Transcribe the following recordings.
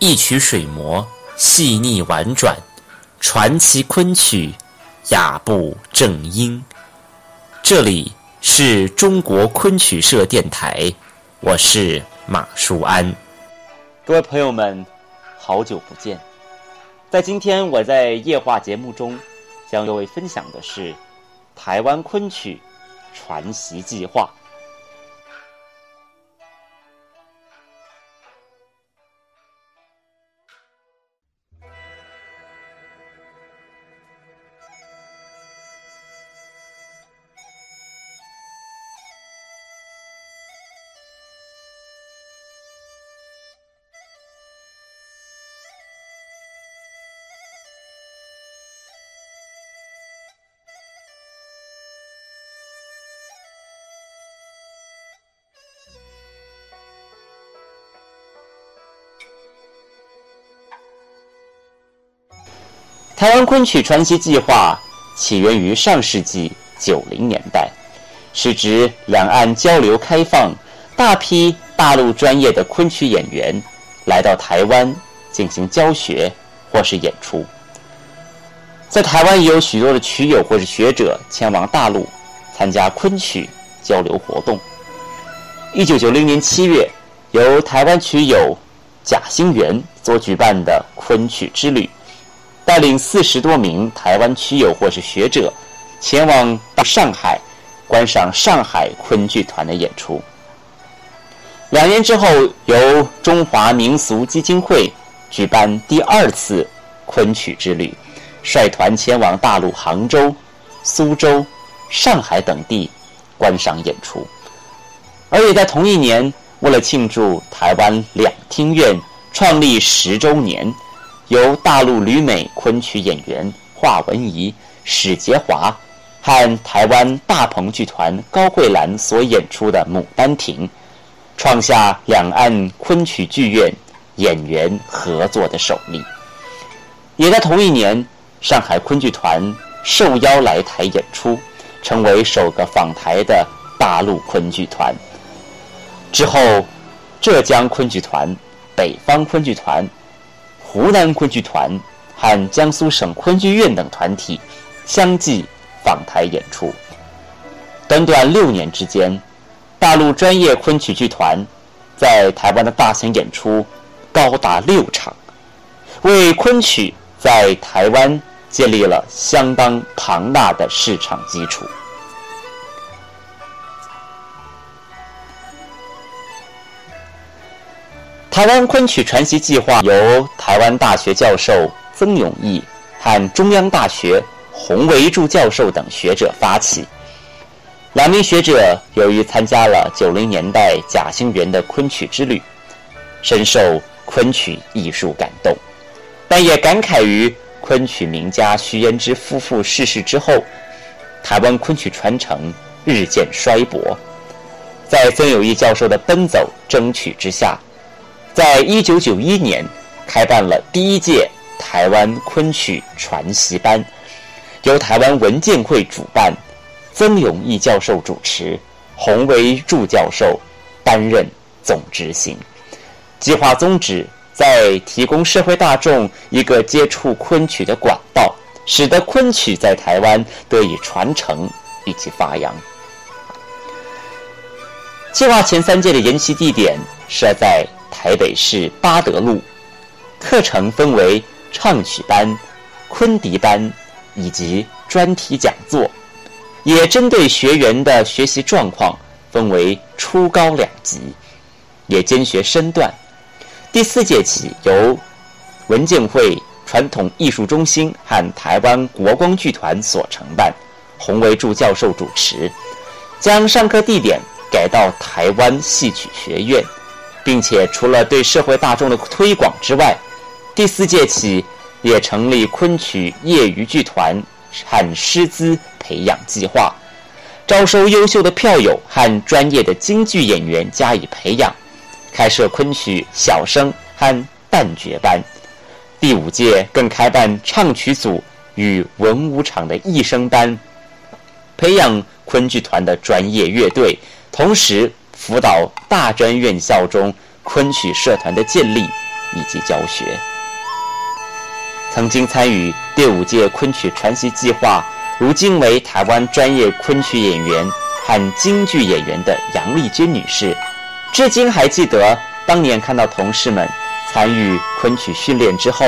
一曲水磨，细腻婉转，传奇昆曲，雅步正音。这里是中国昆曲社电台，我是马舒安。各位朋友们，好久不见。在今天，我在夜话节目中将各位分享的是台湾昆曲传习计划。台湾昆曲传习计划起源于上世纪九零年代，是指两岸交流开放，大批大陆专业的昆曲演员来到台湾进行教学或是演出。在台湾也有许多的曲友或是学者前往大陆参加昆曲交流活动。一九九零年七月，由台湾曲友贾兴元所举办的昆曲之旅。带领四十多名台湾曲友或是学者，前往到上海观赏上海昆剧团的演出。两年之后，由中华民俗基金会举办第二次昆曲之旅，率团前往大陆杭州、苏州、上海等地观赏演出。而也在同一年，为了庆祝台湾两厅院创立十周年。由大陆旅美昆曲演员华文怡、史杰华和台湾大鹏剧团高慧兰所演出的《牡丹亭》，创下两岸昆曲剧院演员合作的首例。也在同一年，上海昆剧团受邀来台演出，成为首个访台的大陆昆剧团。之后，浙江昆剧团、北方昆剧团。湖南昆剧团和江苏省昆剧院等团体相继访台演出。短短六年之间，大陆专业昆曲剧团在台湾的大型演出高达六场，为昆曲在台湾建立了相当庞大的市场基础。台湾昆曲传习计划由台湾大学教授曾永义和中央大学洪维柱教授等学者发起。两名学者由于参加了九零年代贾兴元的昆曲之旅，深受昆曲艺术感动，但也感慨于昆曲名家徐延之夫妇逝世之后，台湾昆曲传承日渐衰薄。在曾永义教授的奔走争取之下。在一九九一年，开办了第一届台湾昆曲传习班，由台湾文建会主办，曾永义教授主持，洪维柱教授担任总执行。计划宗旨在提供社会大众一个接触昆曲的管道，使得昆曲在台湾得以传承以及发扬。计划前三届的研习地点设在。台北市八德路，课程分为唱曲班、昆笛班以及专题讲座，也针对学员的学习状况分为初高两级，也兼学身段。第四届起由文建会传统艺术中心和台湾国光剧团所承办，洪维柱教授主持，将上课地点改到台湾戏曲学院。并且除了对社会大众的推广之外，第四届起也成立昆曲业余剧团和师资培养计划，招收优秀的票友和专业的京剧演员加以培养，开设昆曲小生和旦角班。第五届更开办唱曲组与文武场的艺生班，培养昆剧团的专业乐队，同时。辅导大专院校中昆曲社团的建立以及教学。曾经参与第五届昆曲传习计划，如今为台湾专业昆曲演员和京剧演员的杨丽娟女士，至今还记得当年看到同事们参与昆曲训练之后，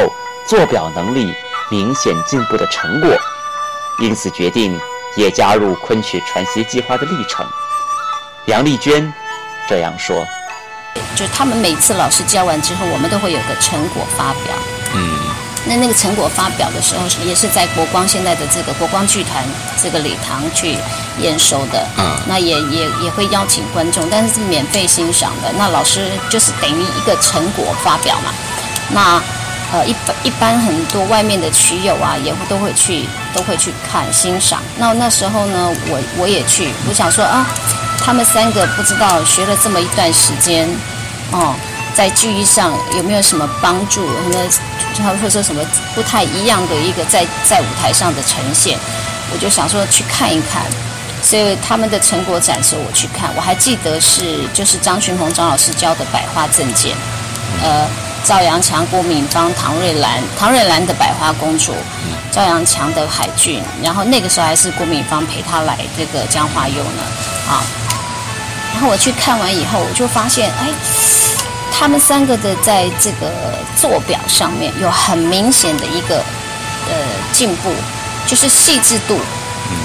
做表能力明显进步的成果，因此决定也加入昆曲传习计划的历程。杨丽娟这样说：“就他们每次老师教完之后，我们都会有个成果发表。嗯，那那个成果发表的时候，也是在国光现在的这个国光剧团这个礼堂去验收的。嗯，那也也也会邀请观众，但是是免费欣赏的。那老师就是等于一个成果发表嘛。那呃，一般一般很多外面的曲友啊，也会都会去都会去看欣赏。那那时候呢，我我也去，我想说啊。”他们三个不知道学了这么一段时间，哦，在剧艺上有没有什么帮助？那他会说什么不太一样的一个在在舞台上的呈现？我就想说去看一看，所以他们的成果展示我去看。我还记得是就是张群鹏张老师教的百花正剑，呃，赵阳强、郭敏芳、唐瑞兰，唐瑞兰的百花公主，赵阳强的海俊，然后那个时候还是郭敏芳陪他来这个江华佑呢，啊。然后我去看完以后，我就发现，哎，他们三个的在这个坐表上面有很明显的一个呃进步，就是细致度。嗯。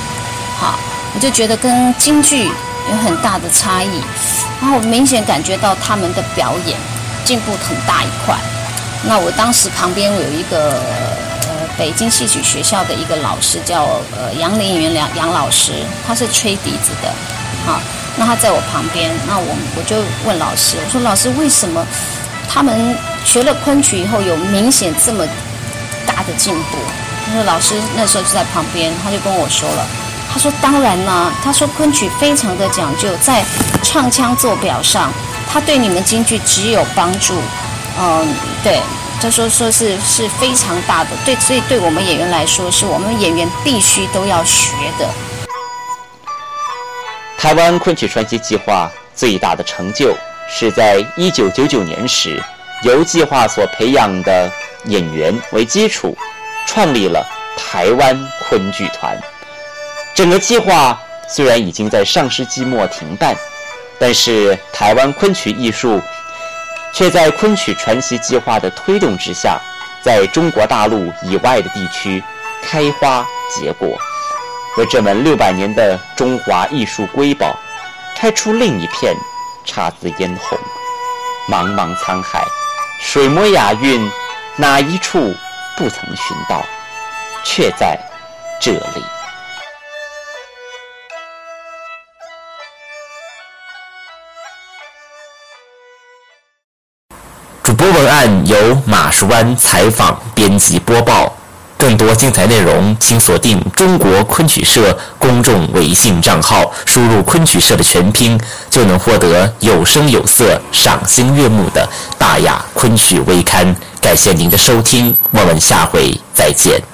好，我就觉得跟京剧有很大的差异。然后我明显感觉到他们的表演进步很大一块。那我当时旁边有一个呃北京戏曲学校的一个老师，叫呃杨林元梁杨老师，他是吹笛子的。好。那他在我旁边，那我我就问老师，我说老师为什么他们学了昆曲以后有明显这么大的进步？他说老师那时候就在旁边，他就跟我说了，他说当然啦，他说昆曲非常的讲究，在唱腔做表上，他对你们京剧只有帮助，嗯，对，他说说是是非常大的，对，所以对我们演员来说，是我们演员必须都要学的。台湾昆曲传奇计划最大的成就，是在1999年时，由计划所培养的演员为基础，创立了台湾昆剧团。整个计划虽然已经在上世纪末停办，但是台湾昆曲艺术，却在昆曲传奇计划的推动之下，在中国大陆以外的地区开花结果。为这门六百年的中华艺术瑰宝，开出另一片姹紫嫣红。茫茫沧海，水墨雅韵，哪一处不曾寻到？却在这里。主播文案由马树湾采访、编辑、播报。更多精彩内容，请锁定中国昆曲社公众微信账号，输入“昆曲社”的全拼，就能获得有声有色、赏心悦目的大雅昆曲微刊。感谢您的收听，我们下回再见。